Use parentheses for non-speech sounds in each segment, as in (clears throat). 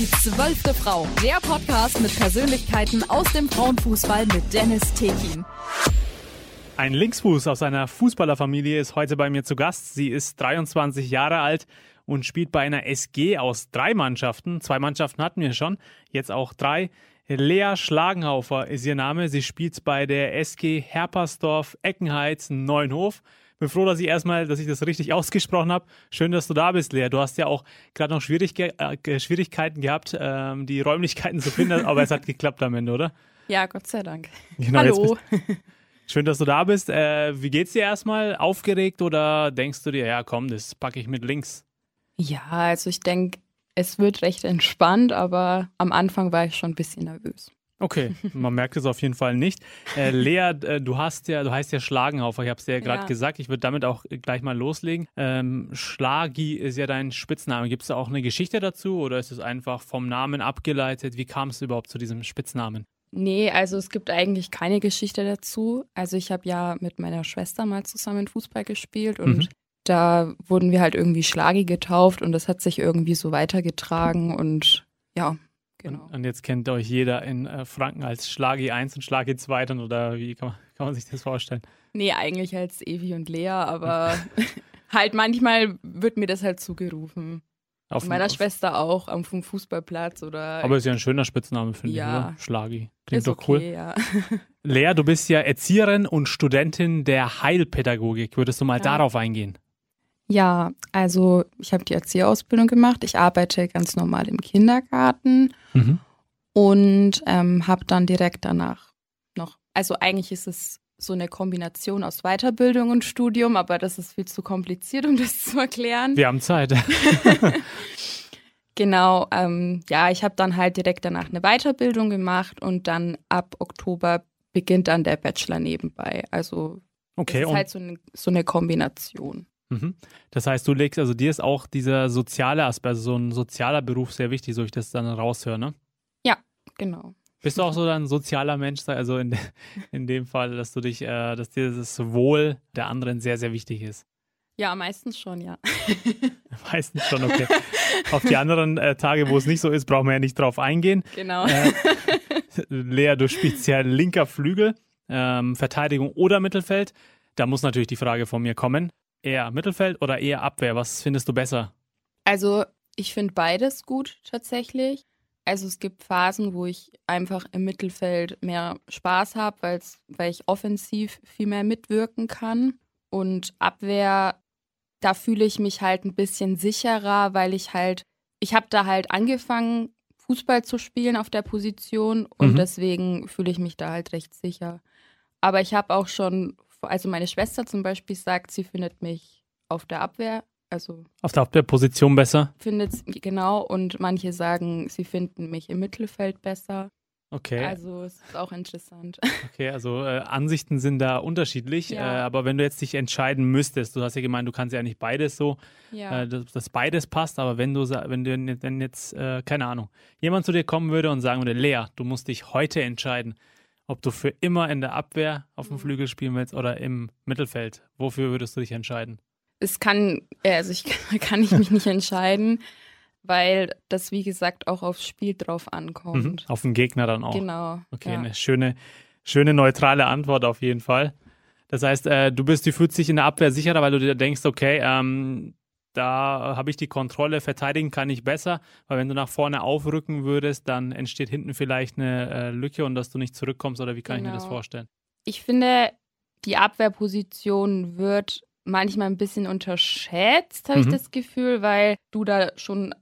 Die zwölfte Frau, der Podcast mit Persönlichkeiten aus dem Frauenfußball mit Dennis Tekin. Ein Linksfuß aus einer Fußballerfamilie ist heute bei mir zu Gast. Sie ist 23 Jahre alt und spielt bei einer SG aus drei Mannschaften. Zwei Mannschaften hatten wir schon, jetzt auch drei. Lea Schlagenhaufer ist ihr Name. Sie spielt bei der SG Herpersdorf Eckenheiz Neuenhof. Bin froh, dass ich erstmal, dass ich das richtig (laughs) ausgesprochen habe. Schön, dass du da bist, Lea. Du hast ja auch gerade noch Schwierigke äh, Schwierigkeiten gehabt, ähm, die Räumlichkeiten zu finden, (laughs) aber es hat geklappt am Ende, oder? Ja, Gott sei Dank. Genau, Hallo. Schön, dass du da bist. Äh, wie geht's dir erstmal? Aufgeregt oder denkst du dir, ja komm, das packe ich mit links? Ja, also ich denke, es wird recht entspannt, aber am Anfang war ich schon ein bisschen nervös. Okay, man merkt es auf jeden Fall nicht. Äh, Lea, äh, du hast ja, du heißt ja Schlagenhaufer, ich habe es dir ja gerade Ja. gesagt. Ich würde damit auch gleich mal loslegen. Ähm, Schlagi ist ja dein Spitzname. Gibt es da auch eine Geschichte dazu oder ist es einfach vom Namen abgeleitet? Wie kam es überhaupt zu diesem Spitznamen? Nee, also es gibt eigentlich keine Geschichte dazu. Also ich habe ja mit meiner Schwester mal zusammen Fußball gespielt und Mhm. da wurden wir halt irgendwie Schlagi getauft und das hat sich irgendwie so weitergetragen und ja, genau. Und jetzt kennt euch jeder in äh, Franken als Schlagi 1 und Schlagi 2 dann oder wie kann man, kann man sich das vorstellen? Nee, eigentlich als Evi und Lea, aber (laughs) (laughs) halt manchmal wird mir das halt zugerufen. Auf, Meiner auf, Schwester auch am Fußballplatz oder Aber ist ja ein schöner Spitzname, finde Ja. ich, oder? Schlagi. Klingt ist doch okay, cool. ja. Lea, du bist ja Erzieherin und Studentin der Heilpädagogik. Würdest du mal Ja. darauf eingehen? Ja, also ich habe die Erzieherausbildung gemacht. Ich arbeite ganz normal im Kindergarten Mhm. und ähm, habe dann direkt danach noch, also eigentlich ist es so eine Kombination aus Weiterbildung und Studium, aber das ist viel zu kompliziert, um das (laughs) zu erklären. Wir haben Zeit. (laughs) Genau, ähm, ja, ich habe dann halt direkt danach eine Weiterbildung gemacht und dann ab Oktober beginnt dann der Bachelor nebenbei. Also Okay, das ist halt so eine, so eine Kombination. Mhm. das heißt, du legst, also dir ist auch dieser soziale Aspekt, also so ein sozialer Beruf sehr wichtig, so ich das dann raushöre, ne? Genau. Bist du auch so ein sozialer Mensch, also in, (laughs) in dem Fall, dass du dich, äh, dass dir das Wohl der anderen sehr, sehr wichtig ist? Ja, meistens schon, ja. (laughs) Meistens schon, okay. Auf die anderen äh, Tage, wo es nicht so ist, brauchen wir ja nicht drauf eingehen. Genau. Äh, (laughs) Lea, du spielst ja linker Flügel, ähm, Verteidigung oder Mittelfeld. Da muss natürlich die Frage von mir kommen. Eher Mittelfeld oder eher Abwehr? Was findest du besser? Also ich finde beides gut tatsächlich. Also es gibt Phasen, wo ich einfach im Mittelfeld mehr Spaß habe, weil ich offensiv viel mehr mitwirken kann. Und Abwehr, da fühle ich mich halt ein bisschen sicherer, weil ich halt, ich habe da halt angefangen, Fußball zu spielen auf der Position und Mhm. deswegen fühle ich mich da halt recht sicher. Aber ich habe auch schon, also meine Schwester zum Beispiel sagt, sie findet mich auf der Abwehr, also Auf der Abwehrposition besser? findet genau und manche sagen, sie finden mich im Mittelfeld besser. Okay, Also es ist auch interessant. (laughs) okay also äh, Ansichten sind da unterschiedlich. Ja. Äh, aber wenn du jetzt dich entscheiden müsstest, du hast ja gemeint, du kannst ja nicht beides so, ja. äh, dass, dass beides passt, aber wenn du, wenn du jetzt- wenn jetzt, äh, keine Ahnung, jemand zu dir kommen würde und sagen würde, Lea, du musst dich heute entscheiden, ob du für immer in der Abwehr auf dem Mhm. Flügel spielen willst oder im Mittelfeld. Wofür würdest du dich entscheiden? es kann, äh, also ich (laughs) kann ich mich nicht entscheiden, weil das wie gesagt auch aufs Spiel drauf Mhm. ankommt. Auf den Gegner dann auch. Genau. Okay, ja. eine schöne, schöne neutrale Antwort auf jeden Fall. Das heißt, äh, du bist, du fühlst dich in der Abwehr sicherer, weil du dir denkst, okay, ähm, da habe ich die Kontrolle, verteidigen kann ich besser, weil wenn du nach vorne aufrücken würdest, dann entsteht hinten vielleicht eine äh, Lücke und dass du nicht zurückkommst oder wie kann ich mir das Genau. vorstellen? Ich finde, die Abwehrposition wird manchmal ein bisschen unterschätzt, habe Mhm. ich das Gefühl, weil du da schon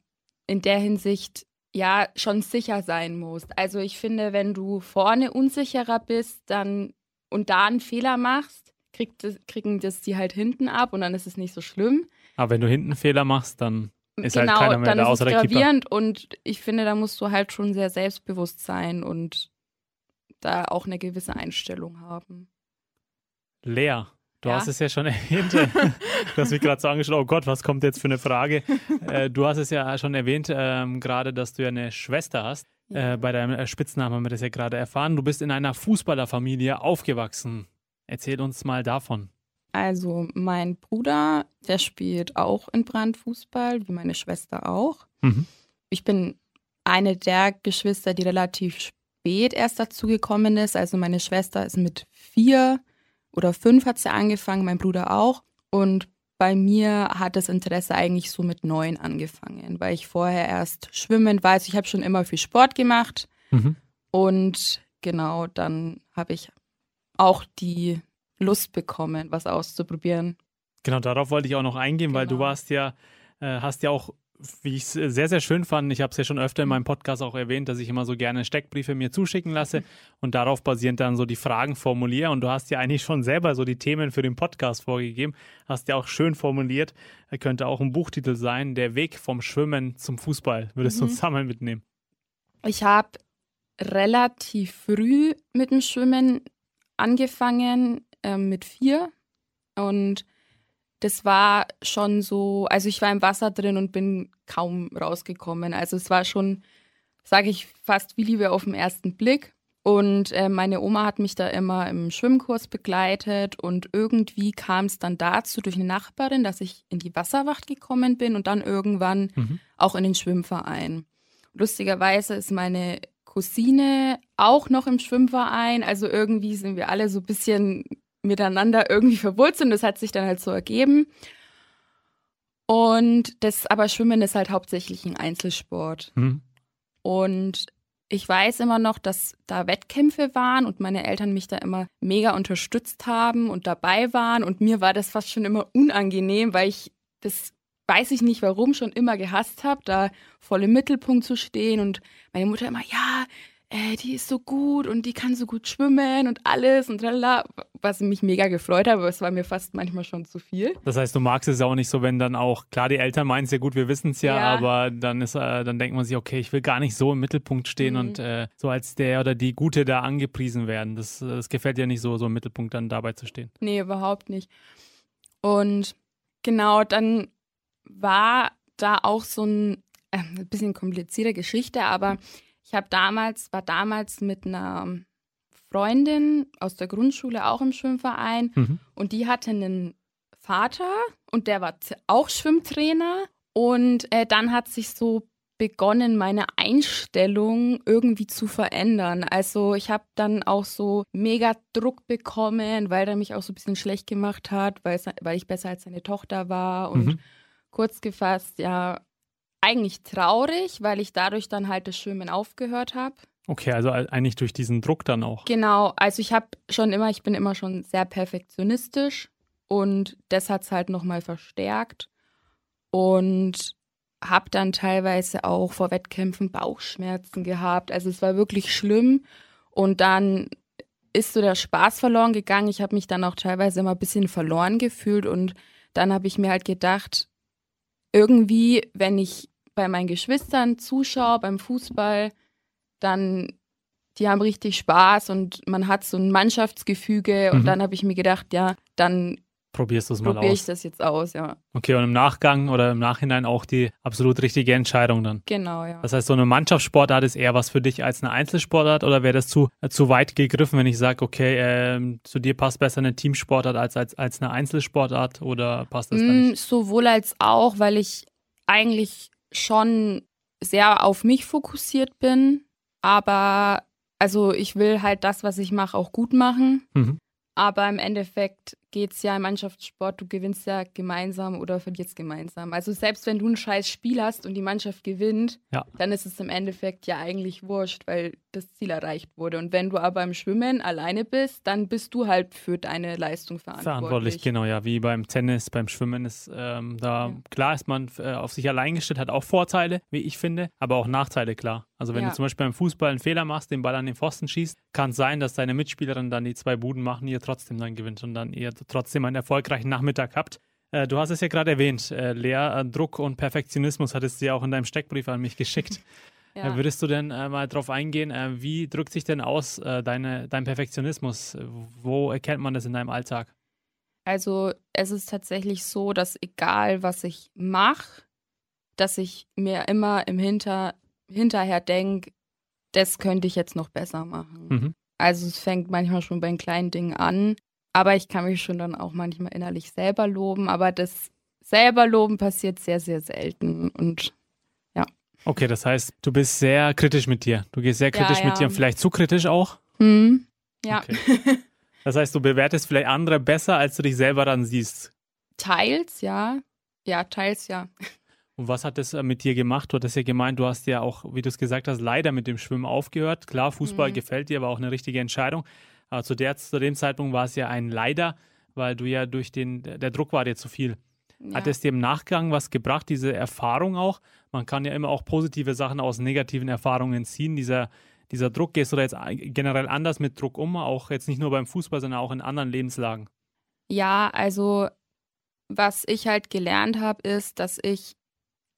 in der Hinsicht ja schon sicher sein musst. Also ich finde, wenn du vorne unsicherer bist, dann und da einen Fehler machst, kriegt kriegen das die halt hinten ab und dann ist es nicht so schlimm. Aber wenn du hinten Fehler machst, dann ist halt genau, keiner mehr dann da, ist außer es der Keeper. gravierend und ich finde, da musst du halt schon sehr selbstbewusst sein und da auch eine gewisse Einstellung haben. Lea, du Ja. hast es ja schon (laughs) erwähnt. du hast mich gerade so angeschaut, oh Gott, was kommt jetzt für eine Frage? Äh, du hast es ja schon erwähnt, ähm, gerade, dass du ja eine Schwester hast. Ja. Äh, bei deinem äh, Spitznamen haben wir das ja gerade erfahren. Du bist in einer Fußballerfamilie aufgewachsen. Erzähl uns mal davon. Also mein Bruder, der spielt auch in Brand Fußball, wie meine Schwester auch. Mhm. Ich bin eine der Geschwister, die relativ spät erst dazu gekommen ist. Also meine Schwester ist mit vier oder fünf hat sie angefangen, mein Bruder auch. Und bei mir hat das Interesse eigentlich so mit neun angefangen, weil ich vorher erst schwimmen war. Also ich habe schon immer viel Sport gemacht. Mhm. Und genau, dann habe ich auch die Lust bekommen, was auszuprobieren. Genau, darauf wollte ich auch noch eingehen, genau. weil du genau. warst ja, äh, hast ja auch wie ich es sehr, sehr schön fand, ich habe es ja schon öfter in meinem Podcast auch erwähnt, dass ich immer so gerne Steckbriefe mir zuschicken lasse und darauf basierend dann so die Fragen formuliere. Und du hast ja eigentlich schon selber so die Themen für den Podcast vorgegeben, hast ja auch schön formuliert. Er könnte auch ein Buchtitel sein, Der Weg vom Schwimmen zum Fußball. Würdest mhm. du uns da mal mitnehmen? Ich habe relativ früh mit dem Schwimmen angefangen, äh, mit vier. Und das war schon so, also ich war im Wasser drin und bin kaum rausgekommen. Also es war schon, sage ich, fast wie Liebe auf den ersten Blick. Und äh, meine Oma hat mich da immer im Schwimmkurs begleitet und irgendwie kam es dann dazu durch eine Nachbarin, dass ich in die Wasserwacht gekommen bin und dann irgendwann mhm. auch in den Schwimmverein. Lustigerweise ist meine Cousine auch noch im Schwimmverein, also irgendwie sind wir alle so ein bisschen miteinander irgendwie verwurzelt und das hat sich dann halt so ergeben. Und das, aber Schwimmen ist halt hauptsächlich ein Einzelsport. Mhm. Und ich weiß immer noch, dass da Wettkämpfe waren und meine Eltern mich da immer mega unterstützt haben und dabei waren. Und mir war das fast schon immer unangenehm, weil ich das weiß ich nicht warum schon immer gehasst habe, da voll im Mittelpunkt zu stehen und meine Mutter immer, ja, äh, die ist so gut und die kann so gut schwimmen und alles und tralala, was mich mega gefreut hat, aber es war mir fast manchmal schon zu viel. Das heißt, du magst es auch nicht so, wenn dann auch, klar, die Eltern meinen es ja gut, wir wissen es ja, ja, aber dann ist, äh, dann denkt man sich, okay, ich will gar nicht so im Mittelpunkt stehen mhm. und äh, so als der oder die Gute da angepriesen werden. Das, das gefällt dir nicht so, so im Mittelpunkt dann dabei zu stehen. Nee, überhaupt nicht. Und genau, dann war da auch so ein, äh, ein bisschen komplizierte Geschichte, aber ich habe damals, war damals mit einer Freundin aus der Grundschule auch im Schwimmverein mhm. und die hatte einen Vater und der war auch Schwimmtrainer und äh, dann hat sich so begonnen, meine Einstellung irgendwie zu verändern. Also ich habe dann auch so mega Druck bekommen, weil er mich auch so ein bisschen schlecht gemacht hat, weil, ich besser als seine Tochter war und mhm. kurz gefasst, ja, eigentlich traurig, weil ich dadurch dann halt das Schwimmen aufgehört habe. Okay, also eigentlich durch diesen Druck dann auch. Genau, also ich habe schon immer, ich bin immer schon sehr perfektionistisch und das hat es halt nochmal verstärkt und habe dann teilweise auch vor Wettkämpfen Bauchschmerzen gehabt. Also es war wirklich schlimm und dann ist so der Spaß verloren gegangen. Ich habe mich dann auch teilweise immer ein bisschen verloren gefühlt und dann habe ich mir halt gedacht, irgendwie, wenn ich bei meinen Geschwistern zuschaue beim Fußball, dann die haben richtig Spaß und man hat so ein Mannschaftsgefüge und mhm. dann habe ich mir gedacht, ja, dann probierst du es mal probier aus. Probiere ich das jetzt aus, ja. Okay, und im Nachgang oder im Nachhinein auch die absolut richtige Entscheidung dann. Genau, ja. Das heißt, so eine Mannschaftssportart ist eher was für dich als eine Einzelsportart oder wäre das zu, äh, zu weit gegriffen, wenn ich sage, okay, äh, zu dir passt besser eine Teamsportart als, als, als eine Einzelsportart oder passt das mm, dann nicht? Sowohl als auch, weil ich eigentlich schon sehr auf mich fokussiert bin, aber also ich will halt das, was ich mache, auch gut machen. Mhm. Aber im Endeffekt geht es ja im Mannschaftssport, du gewinnst ja gemeinsam oder verlierst gemeinsam. Also selbst wenn du ein scheiß Spiel hast und die Mannschaft gewinnt, ja. dann ist es im Endeffekt ja eigentlich wurscht, weil das Ziel erreicht wurde. Und wenn du aber im Schwimmen alleine bist, dann bist du halt für deine Leistung verantwortlich. Verantwortlich, genau, ja, wie beim Tennis, beim Schwimmen ist ähm, da ja. klar ist man äh, auf sich allein gestellt, hat auch Vorteile, wie ich finde, aber auch Nachteile, klar. Also wenn ja. du zum Beispiel beim Fußball einen Fehler machst, den Ball an den Pfosten schießt, kann es sein, dass deine Mitspielerin dann die zwei Buden machen, ihr trotzdem dann gewinnt und dann ihr trotzdem einen erfolgreichen Nachmittag habt. Äh, du hast es ja gerade erwähnt, äh, Lea, äh, Druck und Perfektionismus hattest du ja auch in deinem Steckbrief an mich geschickt. (laughs) Ja. Würdest du denn mal darauf eingehen, wie drückt sich denn aus deine, dein Perfektionismus? Wo erkennt man das in deinem Alltag? Also es ist tatsächlich so, dass egal was ich mache, dass ich mir immer im Hinter, hinterher denke, das könnte ich jetzt noch besser machen. Mhm. Also es fängt manchmal schon bei den kleinen Dingen an, aber ich kann mich schon dann auch manchmal innerlich selber loben. Aber das selber loben passiert sehr, sehr selten. Und ja. Okay, das heißt, du bist sehr kritisch mit dir. Du gehst sehr kritisch ja. mit dir und vielleicht zu kritisch auch. Hm. Ja. Okay. Das heißt, du bewertest vielleicht andere besser, als du dich selber dann siehst. Teils, ja. Ja, teils, ja. Und was hat das äh, mit dir gemacht? Du hattest ja gemeint, du hast ja auch, wie du es gesagt hast, leider mit dem Schwimmen aufgehört. Klar, Fußball Mhm. gefällt dir, war auch eine richtige Entscheidung. Aber zu, der, zu dem Zeitpunkt war es ja ein Leider, weil du ja durch den, der Druck war dir zu viel. ja. Hat es dir im Nachgang was gebracht, diese Erfahrung auch? Man kann ja immer auch positive Sachen aus negativen Erfahrungen ziehen. Dieser, dieser Druck, gehst du da jetzt generell anders mit Druck um? Auch jetzt nicht nur beim Fußball, sondern auch in anderen Lebenslagen. Ja, also was ich halt gelernt habe, ist, dass ich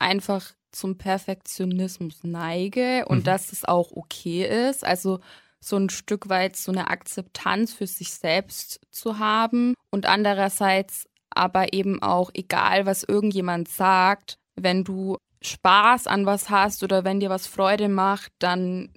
einfach zum Perfektionismus neige und Mhm. dass es auch okay ist. Also so ein Stück weit so eine Akzeptanz für sich selbst zu haben und andererseits aber eben auch egal, was irgendjemand sagt, wenn du Spaß an was hast oder wenn dir was Freude macht, dann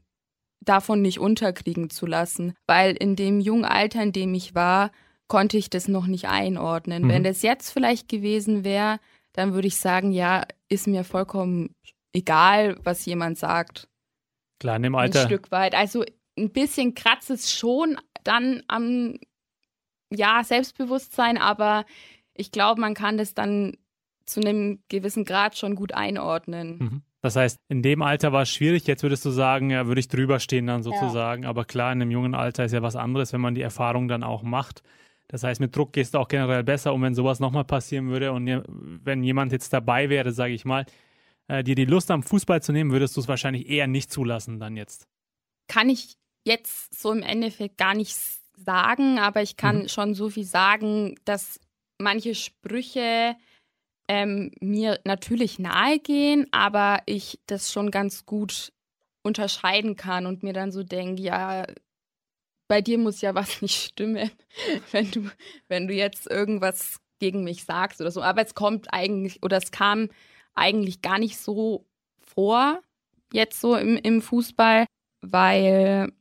davon nicht unterkriegen zu lassen, weil in dem jungen Alter, in dem ich war, konnte ich das noch nicht einordnen. Mhm. Wenn das jetzt vielleicht gewesen wäre, dann würde ich sagen, ja, ist mir vollkommen egal, was jemand sagt. Klar, in dem Ein Alter. Stück weit. Also ein bisschen kratzt es schon dann am ja, Selbstbewusstsein, aber ich glaube, man kann das dann zu einem gewissen Grad schon gut einordnen. Mhm. Das heißt, in dem Alter war es schwierig. Jetzt würdest du sagen, ja, würde ich drüber stehen dann sozusagen. Aber klar, in einem jungen Alter ist ja was anderes, wenn man die Erfahrung dann auch macht. Das heißt, mit Druck gehst du auch generell besser. Und wenn sowas nochmal passieren würde und wenn jemand jetzt dabei wäre, sage ich mal, äh, dir die Lust am Fußball zu nehmen, würdest du es wahrscheinlich eher nicht zulassen dann jetzt. kann ich jetzt so im Endeffekt gar nicht sagen, aber ich kann Mhm. schon so viel sagen, dass manche Sprüche ähm, mir natürlich nahe gehen, aber ich das schon ganz gut unterscheiden kann und mir dann so denke, ja, bei dir muss ja was (laughs) nicht stimmen, wenn du, wenn du jetzt irgendwas gegen mich sagst oder so. Aber es kommt eigentlich, oder es kam eigentlich gar nicht so vor, jetzt so im, im Fußball weil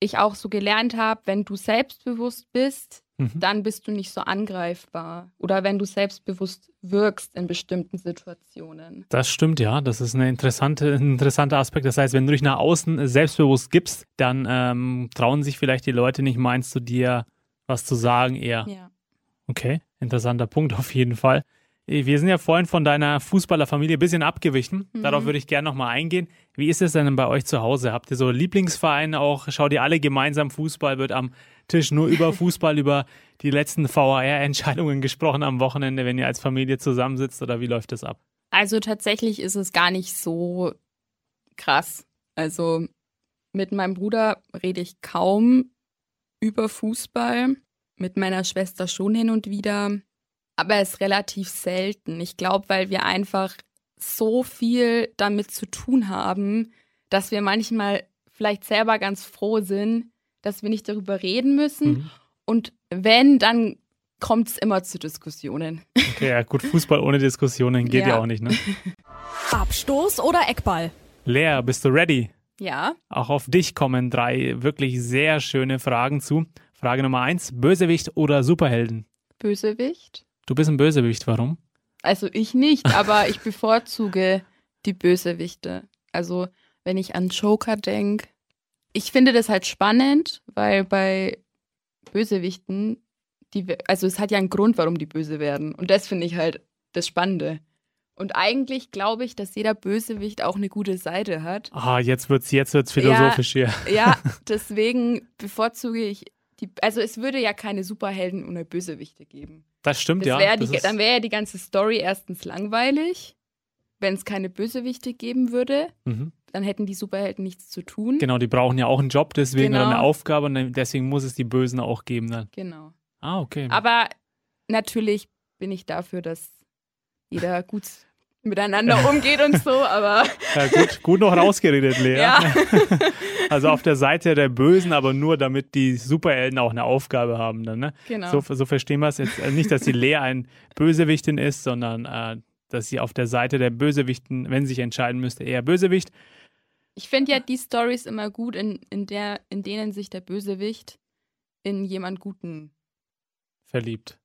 ich auch so gelernt habe, wenn du selbstbewusst bist, Mhm. dann bist du nicht so angreifbar. Oder wenn du selbstbewusst wirkst in bestimmten Situationen. Das stimmt, ja. Das ist eine interessante, ein interessanter Aspekt. Das heißt, wenn du dich nach außen selbstbewusst gibst, dann ähm, trauen sich vielleicht die Leute nicht, meinst du dir, was zu sagen eher. Ja. Okay, interessanter Punkt (laughs) auf jeden Fall. Wir sind ja vorhin von deiner Fußballerfamilie ein bisschen abgewichen. Mhm. Darauf würde ich gerne nochmal eingehen. Wie ist es denn bei euch zu Hause? Habt ihr so Lieblingsvereine auch? Schaut ihr alle gemeinsam Fußball? Wird am Tisch nur über (laughs) Fußball, über die letzten VAR-Entscheidungen gesprochen am Wochenende, wenn ihr als Familie zusammensitzt? Oder wie läuft das ab? Also tatsächlich ist es gar nicht so krass. Also mit meinem Bruder rede ich kaum über Fußball, mit meiner Schwester schon hin und wieder, aber es ist relativ selten. Ich glaube, weil wir einfach so viel damit zu tun haben, dass wir manchmal vielleicht selber ganz froh sind, dass wir nicht darüber reden müssen. Mhm. Und wenn, dann kommt es immer zu Diskussionen. Okay, ja gut, Fußball ohne Diskussionen geht ja, Ja. auch nicht, ne? (laughs) Abstoß oder Eckball? Lea, bist du ready? Ja. Auch auf dich kommen drei wirklich sehr schöne Fragen zu. Frage Nummer eins, Bösewicht oder Superhelden? Bösewicht? Du bist ein Bösewicht, warum? Also ich nicht, aber ich (laughs) bevorzuge die Bösewichte. Also wenn ich an Joker denke, ich finde das halt spannend, weil bei Bösewichten, die, also es hat ja einen Grund, warum die böse werden. Und das finde ich halt das Spannende. Und eigentlich glaube ich, dass jeder Bösewicht auch eine gute Seite hat. Ah, jetzt wird's, jetzt wird's philosophisch hier. (laughs) Ja, (laughs) deswegen bevorzuge ich die, also es würde ja keine Superhelden ohne Bösewichte geben. Das stimmt, Das ja. wär das die, dann wäre ja die ganze Story erstens langweilig, wenn es keine Bösewichte geben würde. mhm. Dann hätten die Superhelden nichts zu tun. Genau, die brauchen ja auch einen Job, deswegen Genau. eine Aufgabe und deswegen muss es die Bösen auch geben dann. Genau. Ah, okay. Aber natürlich bin ich dafür, dass jeder gut miteinander (laughs) umgeht und so, aber Ja, gut, gut noch rausgeredet, Lea. ja. (laughs) Also auf der Seite der Bösen, aber nur damit die Superhelden auch eine Aufgabe haben dann, ne? genau. So, so verstehen wir es jetzt. Also nicht, dass die Lea ein Bösewichtin ist, sondern äh, dass sie auf der Seite der Bösewichten, wenn sie sich entscheiden müsste, eher Bösewicht. Ich finde ja die Stories immer gut, in, in, der, in denen sich der Bösewicht in jemand Guten, verliebt.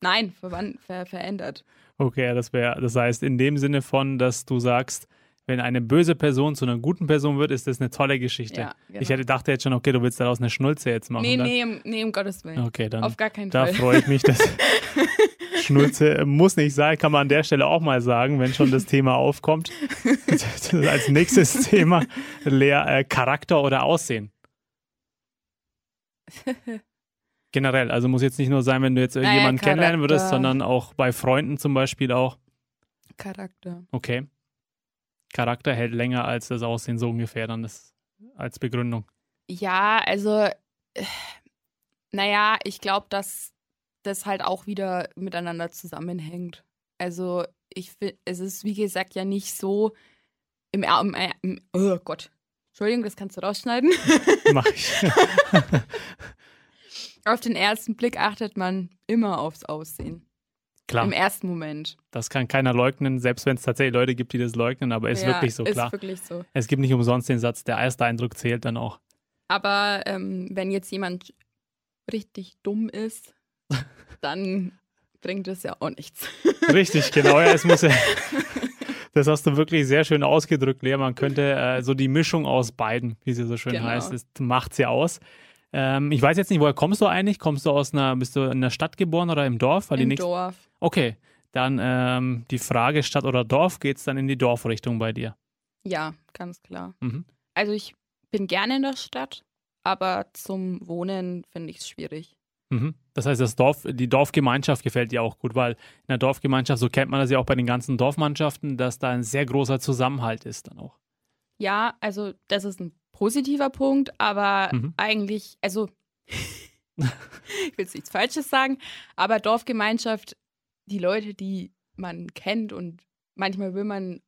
nein, ver verändert. Okay, das wäre, das heißt in dem Sinne von, dass du sagst, wenn eine böse Person zu einer guten Person wird, ist das eine tolle Geschichte. Ja, genau. Ich hätte dachte jetzt schon, okay, du willst daraus eine Schnulze jetzt machen. Nee, dann- nee, um, nee, um Gottes Willen. Okay, dann Auf gar keinen da Fall. freue ich mich, dass (laughs) Schnulze muss nicht sein, kann man an der Stelle auch mal sagen, wenn schon das Thema aufkommt. (laughs) Als nächstes Thema Lea, äh, Charakter oder Aussehen. (laughs) Generell, also muss jetzt nicht nur sein, wenn du jetzt Naja, jemanden kennenlernen würdest, sondern auch bei Freunden zum Beispiel auch. Charakter. Okay. Charakter hält länger als das Aussehen so ungefähr dann das als Begründung. Ja, also, äh, naja, ich glaube, dass das halt auch wieder miteinander zusammenhängt. Also, ich finde, es ist, wie gesagt, ja nicht so im, im, im oh Gott. Entschuldigung, das kannst du rausschneiden. (laughs) Mach ich. (laughs) Auf den ersten Blick achtet man immer aufs Aussehen. Klar, Im ersten Moment. das kann keiner leugnen, selbst wenn es tatsächlich Leute gibt, die das leugnen, aber ist ja, wirklich so ist klar. wirklich so. Es gibt nicht umsonst den Satz, der erste Eindruck zählt dann auch. Aber ähm, wenn jetzt jemand richtig dumm ist, (laughs) dann bringt es ja auch nichts. Richtig, genau. Ja, es muss ja, (laughs) das hast du wirklich sehr schön ausgedrückt, Lea. Man könnte äh, so die Mischung aus beiden, wie sie so schön Genau. heißt, das macht sie aus. Ähm, ich weiß jetzt nicht, woher kommst du eigentlich? Kommst du aus einer, bist du in der Stadt geboren oder im Dorf? Weil die Im Dorf. Okay, dann ähm, die Frage Stadt oder Dorf, geht es dann in die Dorfrichtung bei dir? Ja, ganz klar. Mhm. Also ich bin gerne in der Stadt, aber zum Wohnen finde ich es schwierig. Mhm. Das heißt, das Dorf, die Dorfgemeinschaft gefällt dir auch gut, weil in der Dorfgemeinschaft, so kennt man das ja auch bei den ganzen Dorfmannschaften, dass da ein sehr großer Zusammenhalt ist dann auch. Ja, also das ist ein positiver Punkt, aber Mhm. eigentlich, also (laughs) ich will jetzt nichts Falsches sagen, aber Dorfgemeinschaft, die Leute, die man kennt und manchmal will man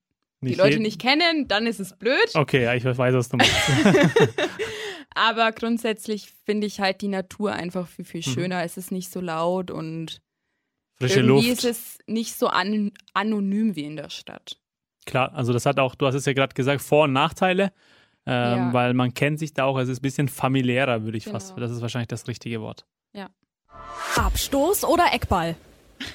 die Leute nicht kennen, dann ist es blöd. Okay, ja, ich weiß, was du meinst. (laughs) Aber grundsätzlich finde ich halt die Natur einfach viel, viel Mhm. schöner. Es ist nicht so laut und Frische irgendwie Luft. ist es nicht so an anonym wie in der Stadt. Klar, also das hat auch, du hast es ja gerade gesagt, Vor- und Nachteile, ähm, Ja. weil man kennt sich da auch, es ist ein bisschen familiärer, würde ich fast, Genau. das ist wahrscheinlich das richtige Wort. Abstoß oder Eckball?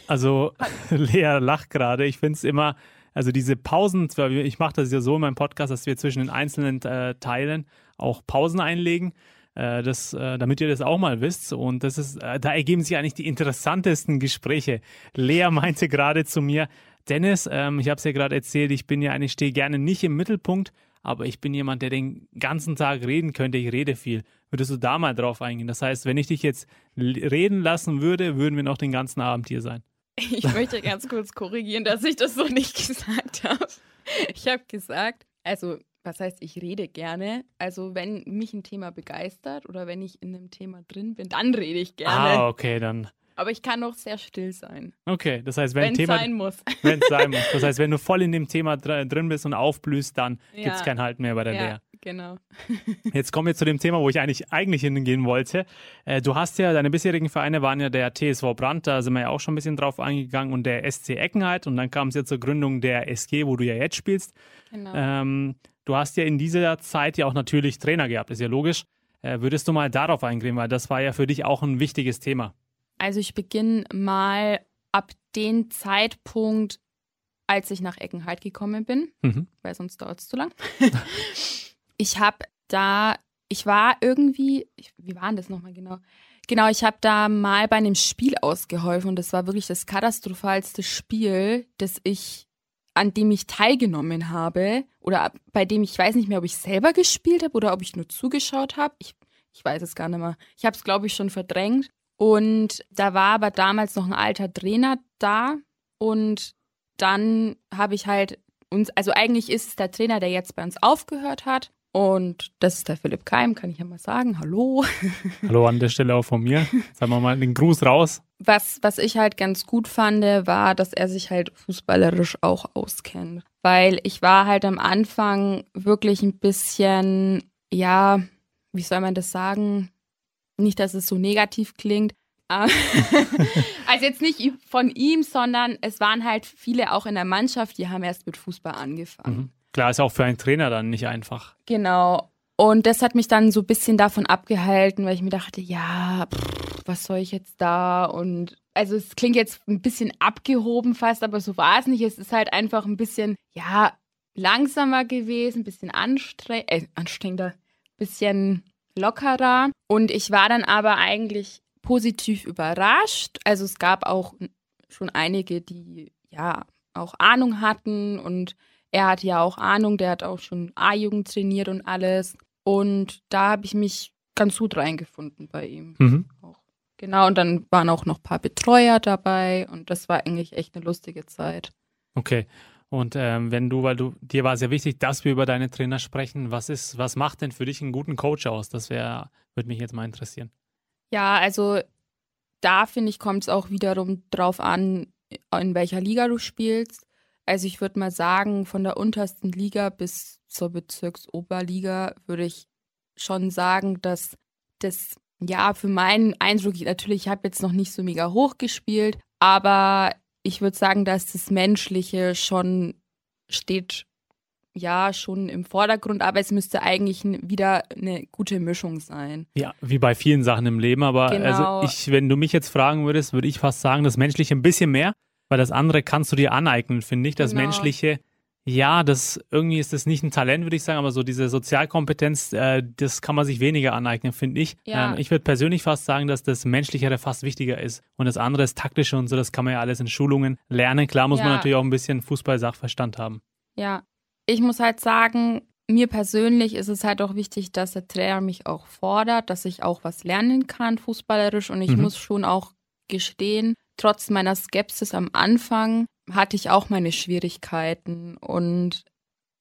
Also (laughs) Lea lacht gerade, ich finde es immer, also diese Pausen, ich mache das ja so in meinem Podcast, dass wir zwischen den einzelnen äh, Teilen auch Pausen einlegen. Äh, das, äh, damit ihr das auch mal wisst. Und das ist, äh, da ergeben sich eigentlich die interessantesten Gespräche. Lea meinte gerade zu mir, Dennis, ähm, ich habe es ja gerade erzählt, ich bin ja eigentlich, stehe gerne nicht im Mittelpunkt, aber ich bin jemand, der den ganzen Tag reden könnte. Ich rede viel. Würdest du da mal drauf eingehen? Das heißt, wenn ich dich jetzt reden lassen würde, würden wir noch den ganzen Abend hier sein. Ich möchte ganz kurz korrigieren, dass ich das so nicht (laughs) gesagt habe. Ich habe gesagt, also was heißt, ich rede gerne. Also wenn mich ein Thema begeistert oder wenn ich in einem Thema drin bin, dann rede ich gerne. Ah, okay, dann. Aber ich kann auch sehr still sein, Okay, das heißt, wenn es Thema, sein muss. (laughs) wenn es sein muss. Das heißt, wenn du voll in dem Thema dr drin bist und aufblühst, dann Ja. gibt es kein Halt mehr bei der Ja, Lea. genau. (laughs) Jetzt kommen wir zu dem Thema, wo ich eigentlich, eigentlich hingehen wollte. Äh, du hast ja, deine bisherigen Vereine waren ja der TSV Brand, da sind wir ja auch schon ein bisschen drauf eingegangen, und der SC Eckenheit. Und dann kam es ja zur Gründung der SG, wo du ja jetzt spielst. genau. Ähm, du hast ja in dieser Zeit ja auch natürlich Trainer gehabt, ist ja logisch. Äh, würdest du mal darauf eingehen, weil das war ja für dich auch ein wichtiges Thema. Also ich beginne mal ab dem Zeitpunkt, als ich nach Eckenheit gekommen bin, Mhm. weil sonst dauert es zu lang. (laughs) ich habe da, ich war irgendwie, ich, wie war denn das nochmal genau? Genau, ich habe da mal bei einem Spiel ausgeholfen und das war wirklich das katastrophalste Spiel, das ich, an dem ich teilgenommen habe oder bei dem ich weiß nicht mehr, ob ich selber gespielt habe oder ob ich nur zugeschaut habe. Ich, ich weiß es gar nicht mehr. Ich habe es, glaube ich, schon verdrängt. Und da war aber damals noch ein alter Trainer da und dann habe ich halt uns, also eigentlich ist es der Trainer, der jetzt bei uns aufgehört hat. Und das ist der Philipp Keim, kann ich ja mal sagen. Hallo. (laughs) Hallo an der Stelle auch von mir. Sagen wir mal den Gruß raus. Was, was ich halt ganz gut fand, war, dass er sich halt fußballerisch auch auskennt. Weil ich war halt am Anfang wirklich ein bisschen, ja, wie soll man das sagen? Nicht, dass es so negativ klingt. (laughs) Also jetzt nicht von ihm, sondern es waren halt viele auch in der Mannschaft, die haben erst mit Fußball angefangen. Mhm. Klar, ist auch für einen Trainer dann nicht einfach. Genau. Und das hat mich dann so ein bisschen davon abgehalten, weil ich mir dachte, ja, pff, was soll ich jetzt da? Und also es klingt jetzt ein bisschen abgehoben fast, aber so war es nicht. Es ist halt einfach ein bisschen, ja, langsamer gewesen, bisschen anstreng äh, anstrengender, bisschen lockerer. Und ich war dann aber eigentlich positiv überrascht. Also es gab auch schon einige, die ja auch Ahnung hatten und er hat ja auch Ahnung, der hat auch schon A-Jugend trainiert und alles. Und da habe ich mich ganz gut reingefunden bei ihm. Mhm. Genau, und dann waren auch noch ein paar Betreuer dabei und das war eigentlich echt eine lustige Zeit. Okay. Und ähm, wenn du, weil du, dir war sehr wichtig, dass wir über deine Trainer sprechen, was ist, was macht denn für dich einen guten Coach aus? Das wäre, würde mich jetzt mal interessieren. Ja, also da finde ich, kommt es auch wiederum drauf an, in welcher Liga du spielst. Also ich würde mal sagen, von der untersten Liga bis zur Bezirksoberliga würde ich schon sagen, dass das, ja, für meinen Eindruck, natürlich, ich habe jetzt noch nicht so mega hoch gespielt, aber ich würde sagen, dass das Menschliche schon steht, ja, schon im Vordergrund, aber es müsste eigentlich wieder eine gute Mischung sein. Ja, wie bei vielen Sachen im Leben, aber also genau. also ich, wenn du mich jetzt fragen würdest, würde ich fast sagen, das Menschliche ein bisschen mehr, weil das andere kannst du dir aneignen, finde ich. Das genau. Menschliche, ja, das irgendwie ist das nicht ein Talent, würde ich sagen, aber so diese Sozialkompetenz, äh, das kann man sich weniger aneignen, finde ich. Ja. Ähm, ich würde persönlich fast sagen, dass das Menschlichere fast wichtiger ist. Und das andere ist taktische und so, das kann man ja alles in Schulungen lernen. Klar muss ja. man natürlich auch ein bisschen Fußball-Sachverstand haben. Ja, ich muss halt sagen, mir persönlich ist es halt auch wichtig, dass der Trainer mich auch fordert, dass ich auch was lernen kann, fußballerisch. Und ich mhm. muss schon auch gestehen, trotz meiner Skepsis am Anfang hatte ich auch meine Schwierigkeiten und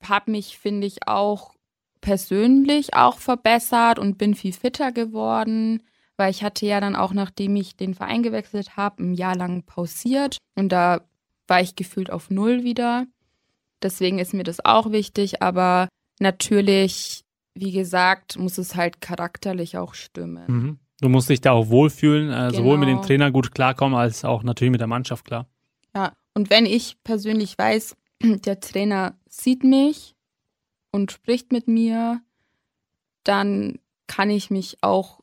habe mich, finde ich, auch persönlich auch verbessert und bin viel fitter geworden, weil ich hatte ja dann auch, nachdem ich den Verein gewechselt habe, ein Jahr lang pausiert und da war ich gefühlt auf Null wieder. Deswegen ist mir das auch wichtig, aber natürlich, wie gesagt, muss es halt charakterlich auch stimmen. Mhm. Du musst dich da auch wohlfühlen, äh, genau. sowohl mit dem genau. Trainer gut klarkommen, als auch natürlich mit der Mannschaft klar. Ja, und wenn ich persönlich weiß, (clears throat) der Trainer sieht mich und spricht mit mir, dann kann ich mich auch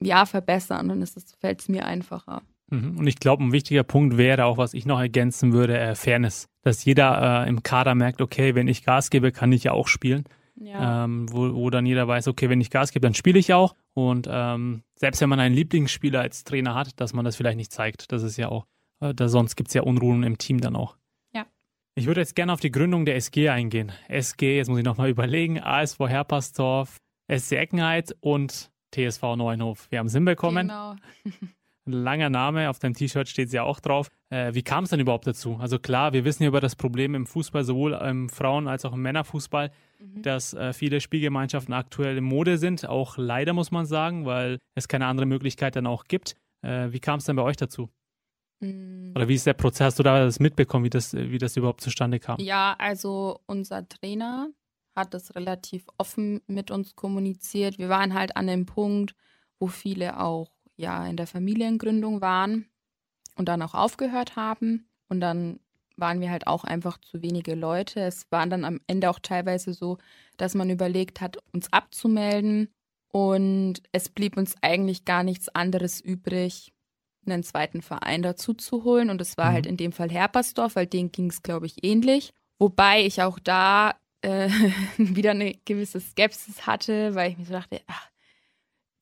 ja verbessern und es fällt es mir einfacher. Mhm. Und ich glaube, ein wichtiger Punkt wäre auch, was ich noch ergänzen würde, äh, Fairness. Dass jeder äh, im Kader merkt, okay, wenn ich Gas gebe, kann ich ja auch spielen. Ja. Ähm, wo, wo dann jeder weiß, okay, wenn ich Gas gebe, dann spiele ich auch. Und ähm, selbst wenn man einen Lieblingsspieler als Trainer hat, dass man das vielleicht nicht zeigt. Das ist ja auch da sonst gibt es ja Unruhen im Team dann auch. Ja. Ich würde jetzt gerne auf die Gründung der SG eingehen. SG, jetzt muss ich nochmal (laughs) überlegen, ASV Herpersdorf, SC Eckenheit und TSV Neuenhof. Wir haben es hinbekommen. Genau. Langer Name, auf deinem T-Shirt steht es ja auch drauf. Äh, wie kam es denn überhaupt dazu? Also klar, wir wissen ja über das Problem im Fußball, sowohl im Frauen- als auch im Männerfußball, mhm. dass äh, viele Spielgemeinschaften aktuell in Mode sind. Auch leider muss man sagen, weil es keine andere Möglichkeit dann auch gibt. Äh, wie kam es denn bei euch dazu? Mhm. Oder wie ist der Prozess? Hast du da das mitbekommen, wie das, wie das überhaupt zustande kam? Ja, also unser Trainer hat das relativ offen mit uns kommuniziert. Wir waren halt an dem Punkt, wo viele auch ja in der Familiengründung waren und dann auch aufgehört haben. Und dann waren wir halt auch einfach zu wenige Leute. Es waren dann am Ende auch teilweise so, dass man überlegt hat, uns abzumelden. Und es blieb uns eigentlich gar nichts anderes übrig, einen zweiten Verein dazu zu holen. Und das war halt mhm. halt in dem Fall Herpersdorf, weil denen ging es, glaube ich, ähnlich. Wobei ich auch da äh, (laughs) wieder eine gewisse Skepsis hatte, weil ich mir so dachte, ach,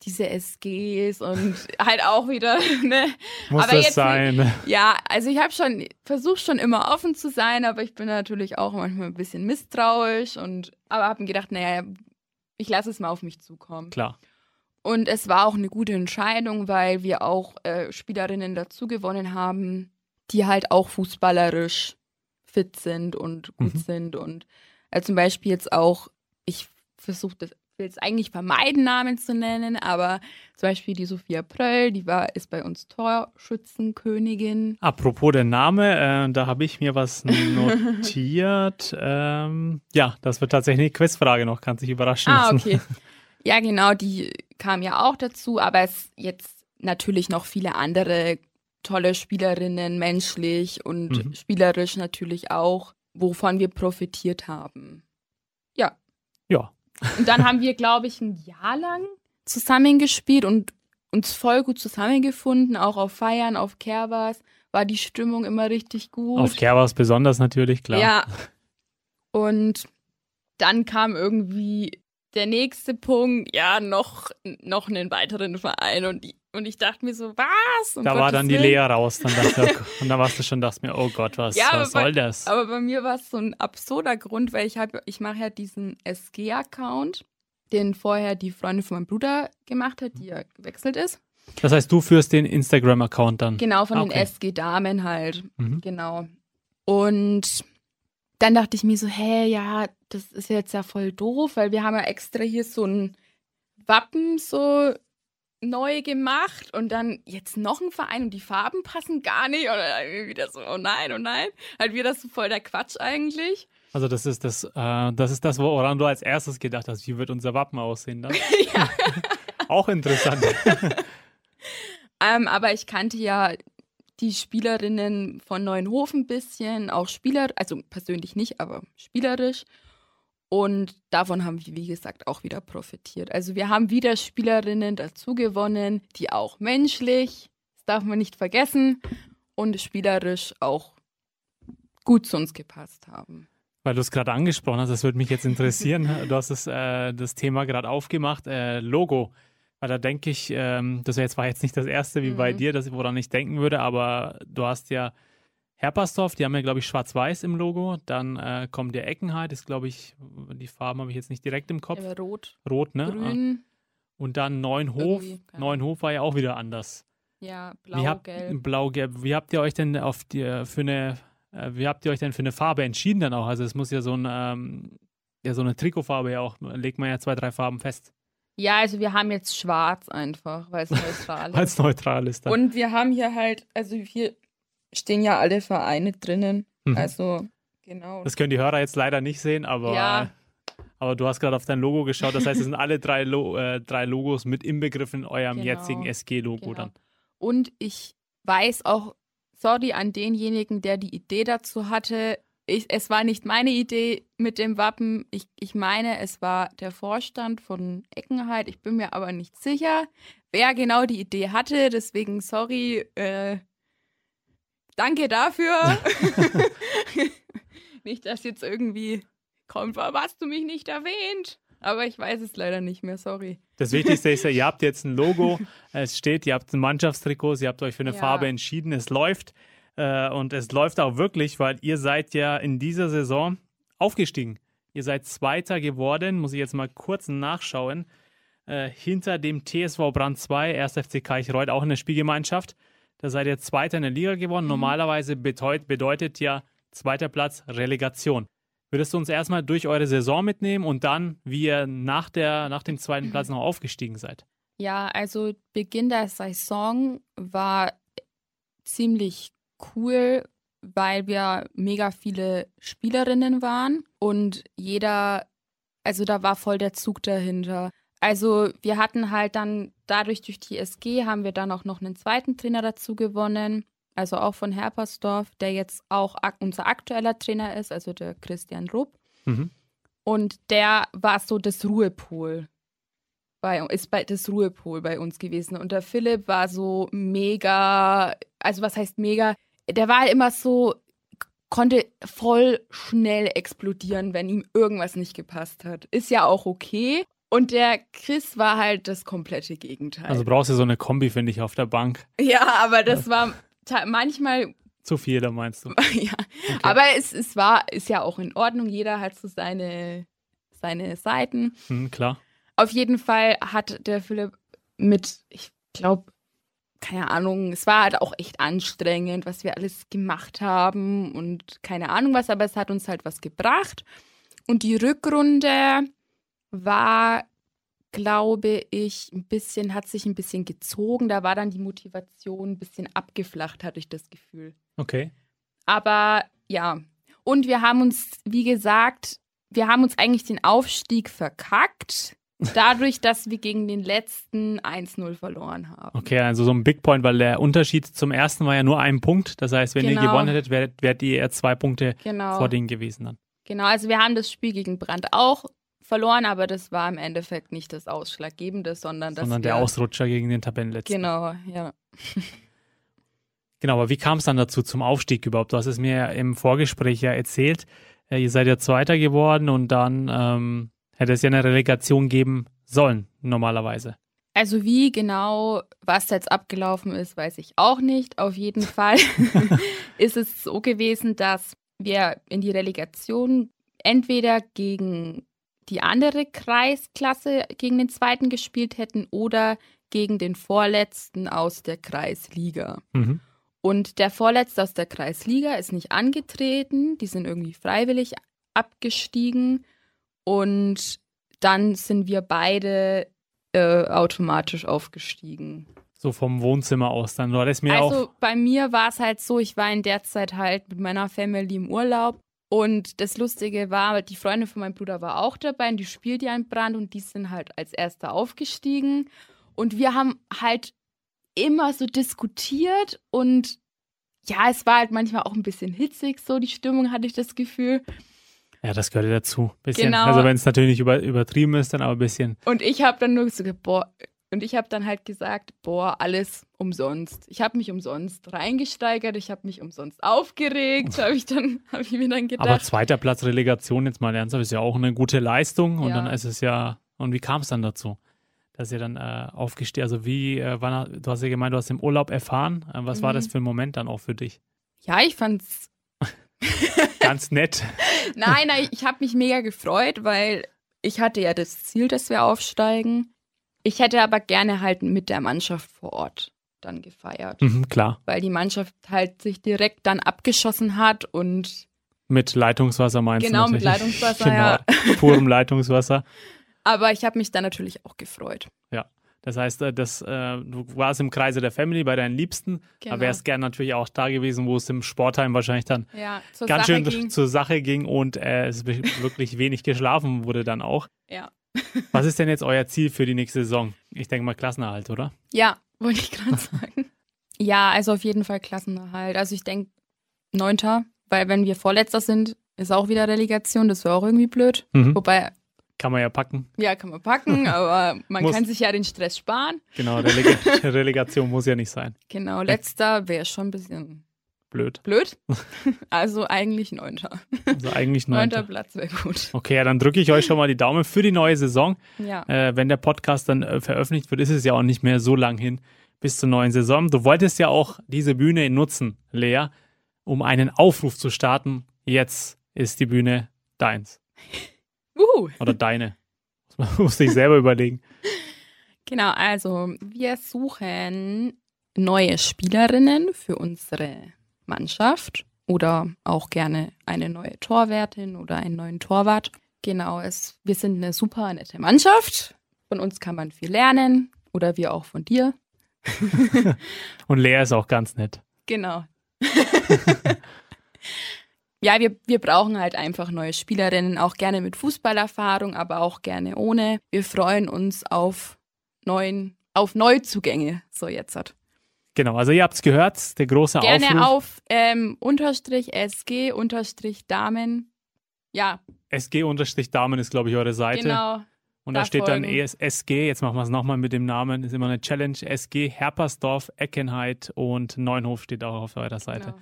diese SGs und (laughs) halt auch wieder, ne? Muss aber das sein? Ja, also ich habe schon versucht schon immer offen zu sein, aber ich bin natürlich auch manchmal ein bisschen misstrauisch und aber habe mir gedacht, naja, ich lasse es mal auf mich zukommen. Klar. Und es war auch eine gute Entscheidung, weil wir auch äh, Spielerinnen dazu gewonnen haben, die halt auch fußballerisch fit sind und gut mhm. sind. Und äh, zum Beispiel jetzt auch, ich versuche das will es eigentlich vermeiden, Namen zu nennen, aber zum Beispiel die Sophia Pröll, die war, ist bei uns Torschützenkönigin. Apropos der Name, äh, da habe ich mir was (laughs) notiert. ähm, ja, das wird tatsächlich eine Quizfrage noch, kann sich überraschen ah, lassen. Ah, okay. (laughs) Ja, genau, die kam ja auch dazu, aber es jetzt natürlich noch viele andere tolle Spielerinnen, menschlich und mhm. spielerisch natürlich auch, wovon wir profitiert haben. Ja. Ja. Und dann haben wir, glaube ich, ein Jahr lang zusammengespielt und uns voll gut zusammengefunden, auch auf Feiern, auf Kerbas war die Stimmung immer richtig gut. Auf Kerbas besonders natürlich, klar. Ja. Und dann kam irgendwie der nächste Punkt, ja, noch, noch einen weiteren Verein. Und, und ich dachte mir so, was? Um da Gottes war dann die Lea raus. Dann dachte, (laughs) und dann warst du schon, dachte mir, oh Gott, was, ja, was soll bei, das? Aber bei mir war es so ein absurder Grund, weil ich habe, ich mache ja diesen SG-Account, den vorher die Freundin von meinem Bruder gemacht hat, die ja gewechselt ist. Das heißt, du führst den Instagram-Account dann? Genau, von ah, okay. den SG-Damen halt. Mhm. Genau. Und dann dachte ich mir so, hä, ja, das ist jetzt ja voll doof, weil wir haben ja extra hier so ein Wappen so neu gemacht und dann jetzt noch ein Verein und die Farben passen gar nicht oder wieder so, oh nein, oh nein. Halt wieder so voll der Quatsch eigentlich. Also das ist das, äh, das ist das, woran du als erstes gedacht hast, wie wird unser Wappen aussehen dann? (laughs) Auch interessant. (laughs) ähm, aber ich kannte ja die Spielerinnen von Neuenhofen ein bisschen, auch Spieler, also persönlich nicht, aber spielerisch. Und davon haben wir, wie gesagt, auch wieder profitiert. Also wir haben wieder Spielerinnen dazu gewonnen, die auch menschlich, das darf man nicht vergessen, und spielerisch auch gut zu uns gepasst haben. Weil du es gerade angesprochen hast, das würde mich jetzt interessieren. du hast das, äh, das Thema gerade aufgemacht. Äh, Logo. Weil da denke ich, ähm, das war jetzt nicht das erste wie mhm. bei dir, das, woran ich denken würde, aber du hast ja Herpersdorf, die haben ja, glaube ich, schwarz-weiß im Logo. Dann äh, kommt der Eckenheit, ist, glaube ich, die Farben habe ich jetzt nicht direkt im Kopf. Ja, rot. Rot, ne? Grün. Und dann Neunhof. Neunhof war ja auch wieder anders. Ja, blau-gelb. Blau-gelb. Wie habt ihr euch denn auf die, für eine, äh, wie habt ihr euch denn für eine Farbe entschieden dann auch? Also es muss ja so ein, ähm, ja so eine Trikotfarbe ja auch, legt man ja zwei, drei Farben fest. Ja, also wir haben jetzt schwarz einfach, weil es neutral (laughs) ist. weil es neutral ist. Dann. Und wir haben hier halt, also hier stehen ja alle Vereine drinnen. Mhm. Also, genau. Das können die Hörer jetzt leider nicht sehen, aber, ja. aber du hast gerade auf dein Logo geschaut. Das heißt, es sind alle drei, Lo äh, drei Logos mit inbegriffen in eurem genau. jetzigen SG-Logo genau. dann. Und ich weiß auch, sorry an denjenigen, der die Idee dazu hatte, ich, es war nicht meine Idee mit dem Wappen. Ich, ich meine, es war der Vorstand von Eckenheit. Ich bin mir aber nicht sicher, wer genau die Idee hatte. Deswegen, sorry, äh, danke dafür. (laughs) nicht, dass jetzt irgendwie kommt, warum hast du mich nicht erwähnt? Aber ich weiß es leider nicht mehr, sorry. Das Wichtigste ist ja, ihr habt jetzt ein Logo, es steht, ihr habt ein Mannschaftstrikot, ihr habt euch für eine ja. Farbe entschieden, es läuft. Äh, und es läuft auch wirklich, weil ihr seid ja in dieser Saison aufgestiegen. Ihr seid Zweiter geworden, muss ich jetzt mal kurz nachschauen. Äh, hinter dem TSV Brand 2, 1. FC Kaichreuth, auch in der Spielgemeinschaft. Da seid ihr Zweiter in der Liga geworden. Mhm. Normalerweise bedeut, bedeutet ja zweiter Platz Relegation. Würdest du uns erstmal durch eure Saison mitnehmen und dann, wie ihr nach, der, nach dem zweiten Platz noch aufgestiegen seid? Ja, also Beginn der Saison war ziemlich cool, weil wir mega viele Spielerinnen waren und jeder, also da war voll der Zug dahinter. Also wir hatten halt dann dadurch durch die SG haben wir dann auch noch einen zweiten Trainer dazu gewonnen, also auch von Herpersdorf, der jetzt auch unser aktueller Trainer ist, also der Christian Rupp. Mhm. Und der war so das Ruhepol. Bei, ist bei das Ruhepol bei uns gewesen. Und der Philipp war so mega, also was heißt mega? Der war halt immer so, konnte voll schnell explodieren, wenn ihm irgendwas nicht gepasst hat. Ist ja auch okay. Und der Chris war halt das komplette Gegenteil. Also brauchst du so eine Kombi, finde ich, auf der Bank. Ja, aber das war manchmal. Zu viel, da meinst du. (laughs) ja. Okay. Aber es, es war, ist ja auch in Ordnung. Jeder hat so seine, seine Seiten. Hm, klar. Auf jeden Fall hat der Philipp mit, ich glaube, keine Ahnung, es war halt auch echt anstrengend, was wir alles gemacht haben und keine Ahnung was, aber es hat uns halt was gebracht. Und die Rückrunde war, glaube ich, ein bisschen, hat sich ein bisschen gezogen. Da war dann die Motivation ein bisschen abgeflacht, hatte ich das Gefühl. Okay. Aber ja. Und wir haben uns, wie gesagt, wir haben uns eigentlich den Aufstieg verkackt. Dadurch, dass wir gegen den letzten 1-0 verloren haben. Okay, also so ein Big Point, weil der Unterschied zum ersten war ja nur ein Punkt. Das heißt, wenn genau. ihr gewonnen hättet, wärt, wärt ihr eher zwei Punkte genau. vor denen gewesen dann. Genau, also wir haben das Spiel gegen Brand auch verloren, aber das war im Endeffekt nicht das Ausschlaggebende, sondern das. Sondern der Ausrutscher gegen den Tabellenletzten. Genau, ja. (laughs) genau, aber wie kam es dann dazu zum Aufstieg überhaupt? Du hast es mir im Vorgespräch ja erzählt. Äh, ihr seid ja Zweiter geworden und dann ähm, hätte es ja eine Relegation geben sollen, normalerweise. Also wie genau was jetzt abgelaufen ist, weiß ich auch nicht. Auf jeden (laughs) Fall (laughs) ist es so gewesen, dass wir in die Relegation entweder gegen die andere Kreisklasse gegen den zweiten gespielt hätten oder gegen den Vorletzten aus der Kreisliga. Mhm. Und der Vorletzte aus der Kreisliga ist nicht angetreten, die sind irgendwie freiwillig abgestiegen und dann sind wir beide äh, automatisch aufgestiegen. So vom Wohnzimmer aus dann. War das mir also auch. bei mir war es halt so, ich war in der Zeit halt mit meiner Family im Urlaub und das Lustige war, die Freundin von meinem Bruder war auch dabei und die spielt ja in Brand und die sind halt als Erster aufgestiegen. Und wir haben halt immer so diskutiert und ja, es war halt manchmal auch ein bisschen hitzig, so die Stimmung hatte ich das Gefühl. Ja, das gehört ja dazu. Bisschen. Genau. Also wenn es natürlich nicht über, übertrieben ist, dann aber ein bisschen. Und ich habe dann nur so, boah, und ich habe dann halt gesagt, boah, alles umsonst. Ich habe mich umsonst reingesteigert, ich habe mich umsonst aufgeregt, habe ich dann, (laughs) habe ich mir dann gedacht. Aber zweiter Platz Relegation, jetzt mal ernsthaft, ist ja auch eine gute Leistung. Und Ja. dann ist es ja, und wie kam es dann dazu? Dass ihr dann äh, aufgestiegen, also wie, äh, wann, du hast ja gemeint, du hast im Urlaub erfahren. Äh, was war Mhm. das für ein Moment dann auch für dich? ja, ich fand's (laughs) Ganz nett. Nein, nein, ich habe mich mega gefreut, weil ich hatte ja das Ziel, dass wir aufsteigen. Ich hätte aber gerne halt mit der Mannschaft vor Ort dann gefeiert, Mhm, klar. weil die Mannschaft halt sich direkt dann abgeschossen hat und Mit Leitungswasser meinst Genau, du mit natürlich. Leitungswasser, (laughs) genau, ja. purem Leitungswasser. aber ich habe mich dann natürlich auch gefreut. Das heißt, äh, das, äh, du warst im Kreise der Family bei deinen Liebsten, Genau. aber wärst gern natürlich auch da gewesen, wo es im Sportheim wahrscheinlich dann Ja, ganz Sache schön ging. zur Sache ging und äh, es wi- (laughs) wirklich wenig geschlafen wurde dann auch. Ja. Was ist denn jetzt euer Ziel für die nächste Saison? Ich denke mal Klassenerhalt, oder? Ja, wollte ich gerade sagen. Ja, also auf jeden Fall Klassenerhalt. Also ich denke Neunter, weil wenn wir Vorletzter sind, ist auch wieder Relegation. Das wäre auch irgendwie blöd. Mhm. Wobei, Kann man ja packen. ja, kann man packen, (laughs) aber man Muss. kann sich ja den Stress sparen. Genau, Relega (laughs) Relegation muss ja nicht sein. Genau, letzter wäre schon ein bisschen Blöd. blöd. (laughs) Also eigentlich Neunter. Also eigentlich Neunter neunter. Platz wäre gut. Okay, ja, dann drücke ich euch schon mal die Daumen für die neue Saison. Ja. Äh, wenn der Podcast dann äh, veröffentlicht wird, ist es ja auch nicht mehr so lang hin bis zur neuen Saison. Du wolltest ja auch diese Bühne nutzen, Lea, um einen Aufruf zu starten. Jetzt ist die Bühne deins Uh. oder deine. Das musste (laughs) ich selber überlegen. Genau, also wir suchen neue Spielerinnen für unsere Mannschaft oder auch gerne eine neue Torwärtin oder einen neuen Torwart. Genau, es, wir sind eine super nette Mannschaft. Von uns kann man viel lernen oder wir auch von dir. (laughs) Und Lea ist auch ganz nett. Genau. (laughs) ja, wir, wir brauchen halt einfach neue Spielerinnen, auch gerne mit Fußballerfahrung, aber auch gerne ohne. Wir freuen uns auf neuen, auf Neuzugänge, so jetzt hat. Genau, also ihr habt es gehört, der große Gerne Aufruf. auf ähm, Unterstrich SG Unterstrich Damen. Ja, SG-Damen ist, glaube ich, eure Seite. genau. Und da da steht dann folgen. ES SG, jetzt machen wir es nochmal mit dem Namen, ist immer eine Challenge. SG, Herpersdorf, Eckenheit und Neunhof steht auch auf eurer Seite. genau.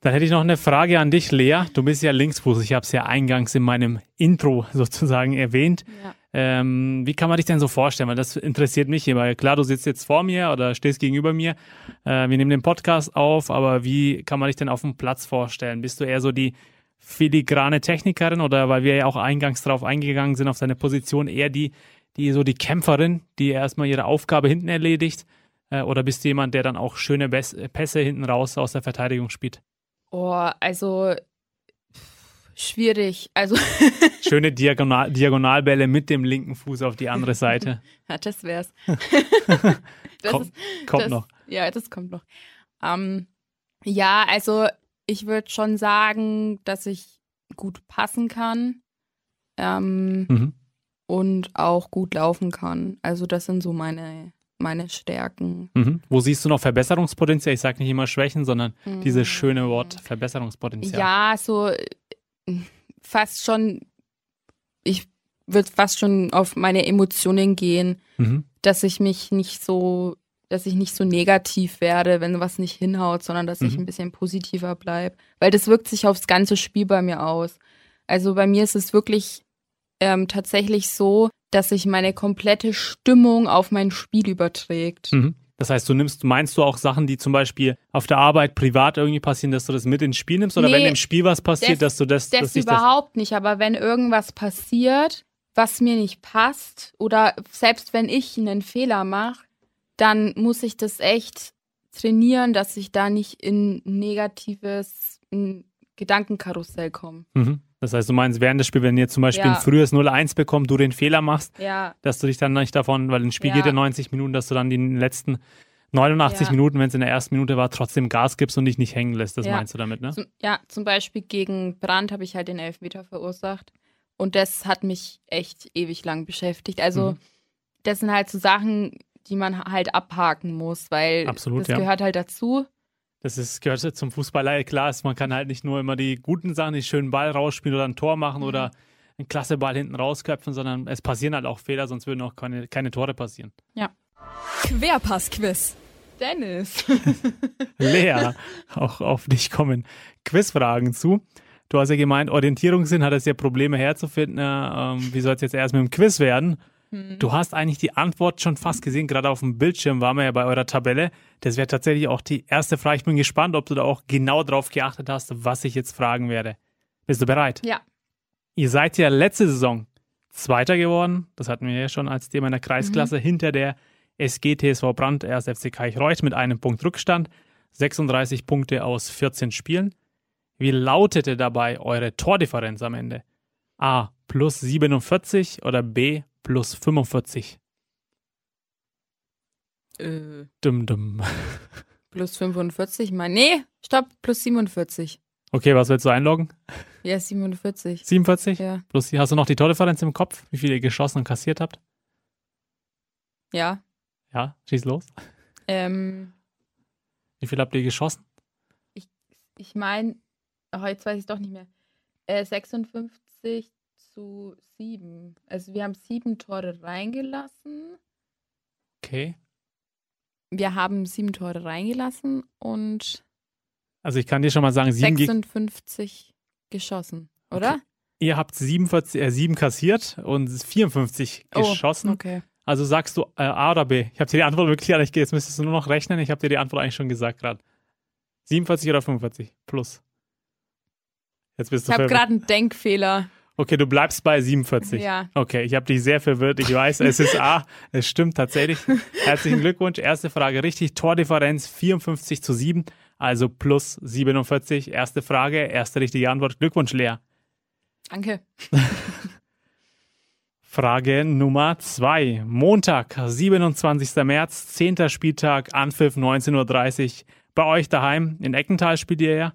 Dann hätte ich noch eine Frage an dich, Lea. Du bist ja Linksfuß. Ich habe es ja eingangs in meinem Intro (laughs) sozusagen erwähnt. Ja. Ähm, wie kann man dich denn so vorstellen? Weil das interessiert mich immer. Klar, du sitzt jetzt vor mir oder stehst gegenüber mir. Äh, wir nehmen den Podcast auf, aber wie kann man dich denn auf dem Platz vorstellen? Bist du eher so die filigrane Technikerin oder weil wir ja auch eingangs darauf eingegangen sind, auf deine Position eher die, die so die Kämpferin, die erstmal ihre Aufgabe hinten erledigt? Äh, oder bist du jemand, der dann auch schöne Pässe hinten raus aus der Verteidigung spielt? Oh, also schwierig. Also, (laughs) Schöne Diagonal Diagonalbälle mit dem linken Fuß auf die andere Seite. (laughs) ja, das wär's. (laughs) das Kommt- Kommt das, noch. Ja, das kommt noch. Ähm, ja, also ich würde schon sagen, dass ich gut passen kann ähm, Mhm. und auch gut laufen kann. Also das sind so meine, meine Stärken. Mhm. Wo siehst du noch Verbesserungspotenzial? Ich sage nicht immer Schwächen, sondern dieses Mm. schöne Wort Verbesserungspotenzial. Ja, so fast schon, ich würde fast schon auf meine Emotionen gehen, Mhm. dass ich mich nicht so dass ich nicht so negativ werde, wenn was nicht hinhaut, sondern dass ich Mhm. ein bisschen positiver bleibe. Weil das wirkt sich aufs ganze Spiel bei mir aus. Also bei mir ist es wirklich ähm, tatsächlich so, dass sich meine komplette Stimmung auf mein Spiel überträgt. Mhm. Das heißt, du nimmst, meinst du auch Sachen, die zum Beispiel auf der Arbeit privat irgendwie passieren, dass du das mit ins Spiel nimmst? Oder Nee, wenn im Spiel was passiert, das- dass du das, Das dass dich das. überhaupt nicht, aber wenn irgendwas passiert, was mir nicht passt, oder selbst wenn ich einen Fehler mache, dann muss ich das echt trainieren, dass ich da nicht in negatives in Gedankenkarussell komme. Mhm. Das heißt, du meinst während des Spiels, wenn ihr zum Beispiel Ja. ein frühes 0-1 bekommt, du den Fehler machst, Ja, dass du dich dann nicht davon, weil ein Spiel Ja. geht ja 90 Minuten, dass du dann die letzten 89 Ja. Minuten, wenn es in der ersten Minute war, trotzdem Gas gibst und dich nicht hängen lässt. Das meinst du damit, ne? zum, ja, zum Beispiel gegen Brand habe ich halt den Elfmeter verursacht. Und das hat mich echt ewig lang beschäftigt. Also, Mhm. das sind halt so Sachen, die man halt abhaken muss, weil Absolut, das gehört halt dazu. Das ist, gehört zum Fußballer klar. Ist, man kann halt nicht nur immer die guten Sachen, die schönen Ball rausspielen oder ein Tor machen Mhm. oder einen klasse Ball hinten rausköpfen, sondern es passieren halt auch Fehler, sonst würden auch keine, keine Tore passieren. Querpass-Quiz. Dennis. (laughs) Lea, auch auf dich kommen Quizfragen zu. Du hast ja gemeint, Orientierungssinn hat es ja Probleme herzufinden. äh, Ähm, wie soll es jetzt erst mit dem Quiz werden? Du hast eigentlich die Antwort schon fast gesehen, gerade auf dem Bildschirm waren wir ja bei eurer Tabelle. Das wäre tatsächlich auch die erste Frage. Ich bin gespannt, ob du da auch genau drauf geachtet hast, was ich jetzt fragen werde. Bist du bereit? Ja. Ihr seid ja letzte Saison Zweiter geworden. Das hatten wir ja schon als Thema in der Kreisklasse hinter der SG TSV Brand, 1. FC Kaichreuth mit einem Punkt Rückstand. 36 Punkte aus 14 Spielen. Wie lautete dabei eure Tordifferenz am Ende? A. Plus 47 oder B. Plus 45? Äh, Dumm, dumm. (laughs) plus 45, mein. Nee, stopp, plus 47. Okay, was willst du einloggen? Ja, 47. 47? Ja. Plus, hast du noch die Tordifferenz im Kopf? Wie viele ihr geschossen und kassiert habt? Ja. Ja, schieß los. Ähm, Wie viel habt ihr geschossen? ich meine, oh, jetzt weiß ich doch nicht mehr. Äh, 56 zu 7. Also wir haben sieben Tore reingelassen. Okay. Wir haben sieben Tore reingelassen und Also ich kann dir schon mal sagen, sieben Geg 56 geschossen, oder? ihr habt 47, äh, sieben kassiert und 54 geschossen. Oh, okay. Also sagst du äh, A oder B? Ich habe dir die Antwort wirklich, jetzt müsstest du nur noch rechnen. Ich habe dir die Antwort eigentlich schon gesagt gerade. 47 oder 45 plus. Jetzt bist du Ich habe gerade einen Denkfehler. Okay, du bleibst bei 47. Ja. Okay, ich habe dich sehr verwirrt. Ich weiß, es ist A. (laughs) Es stimmt tatsächlich. Herzlichen Glückwunsch. Erste Frage richtig. Tordifferenz 54 zu 7, also plus 47. Erste Frage, erste richtige Antwort. Glückwunsch, Lea. Danke. (laughs) Frage Nummer 2. Montag, 27. März, 10. Spieltag, Anpfiff 19.30 Uhr. Bei euch daheim in Eckental spielt ihr ja.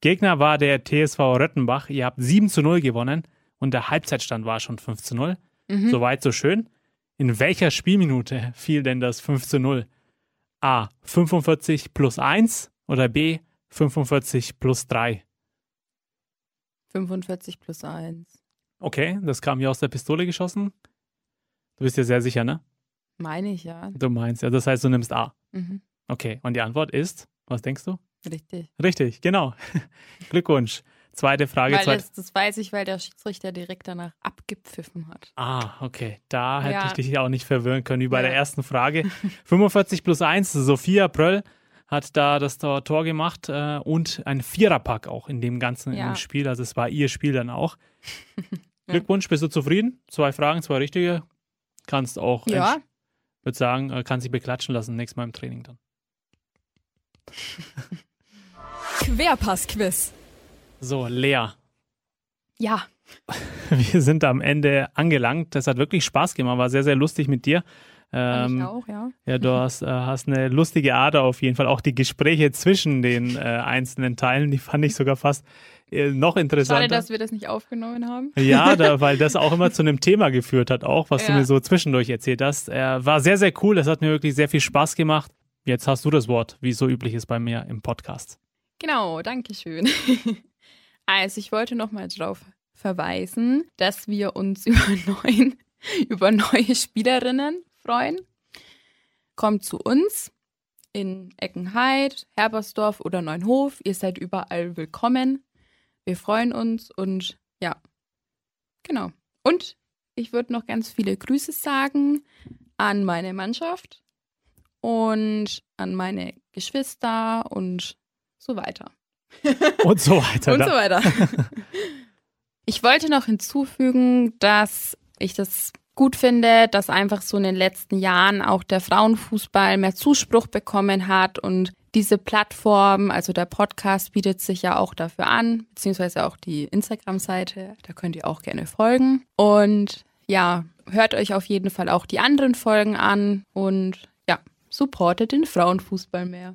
Gegner war der TSV Röttenbach. Ihr habt 7 zu 0 gewonnen und der Halbzeitstand war schon 5 zu 0. Mhm. Soweit, so schön. In welcher Spielminute fiel denn das 5 zu 0? A. 45 plus 1 oder B. 45 plus 3? 45 plus 1. Okay, das kam hier aus der Pistole geschossen. Du bist dir sehr sicher, ne? Meine ich ja. Du meinst ja, das heißt, du nimmst A. Mhm. Okay, und die Antwort ist, was denkst du? Richtig. Richtig, genau. (laughs) Glückwunsch. Zweite Frage. Weil Zweit das, das weiß ich, weil der Schiedsrichter direkt danach abgepfiffen hat. ah, okay. Da hätte Ja. ich dich auch nicht verwirren können wie bei Ja. der ersten Frage. (laughs) 45 plus 1, Sophia Pröll hat da das Tor, gemacht äh, und ein Viererpack auch in dem ganzen Ja. im Spiel. Also es war ihr Spiel dann auch. (laughs) Glückwunsch, bist du zufrieden? Zwei Fragen, zwei richtige. Kannst auch, Ja. ich würde sagen, äh, kannst dich beklatschen lassen nächstes Mal im Training dann. Querpass-Quiz. So, Lea. Ja. (laughs) Wir sind am Ende angelangt. Das hat wirklich Spaß gemacht, war sehr, sehr lustig mit dir. Fand ich Ähm, auch, ja. ja, du (laughs) hast, äh, hast eine lustige Ader auf jeden Fall. Auch die Gespräche zwischen den äh, einzelnen Teilen, die fand ich sogar fast äh, noch interessanter. Schade, dass wir das nicht aufgenommen haben. ja, (laughs) da, weil das auch immer zu einem Thema geführt hat, auch was du Ja. mir so zwischendurch erzählt hast. Äh, war sehr, sehr cool. Das hat mir wirklich sehr viel Spaß gemacht. Jetzt hast du das Wort, wie es so üblich ist bei mir im Podcast. Genau, danke schön. (laughs) Also, ich wollte nochmal darauf verweisen, dass wir uns (laughs) über, neuen, über neue Spielerinnen freuen. kommt zu uns in Eckenheid, Herbersdorf oder Neunhof. Ihr seid überall willkommen. Wir freuen uns und ja, genau. Und ich würde noch ganz viele Grüße sagen an meine Mannschaft und an meine Geschwister und so weiter. (laughs) Und so weiter. und so weiter. (laughs) Ich wollte noch hinzufügen, dass ich das gut finde, dass einfach so in den letzten Jahren auch der Frauenfußball mehr Zuspruch bekommen hat und diese Plattform, also der Podcast bietet sich ja auch dafür an, beziehungsweise auch die Instagram-Seite, da könnt ihr auch gerne folgen. Und ja, hört euch auf jeden Fall auch die anderen Folgen an und ja, supportet den Frauenfußball mehr.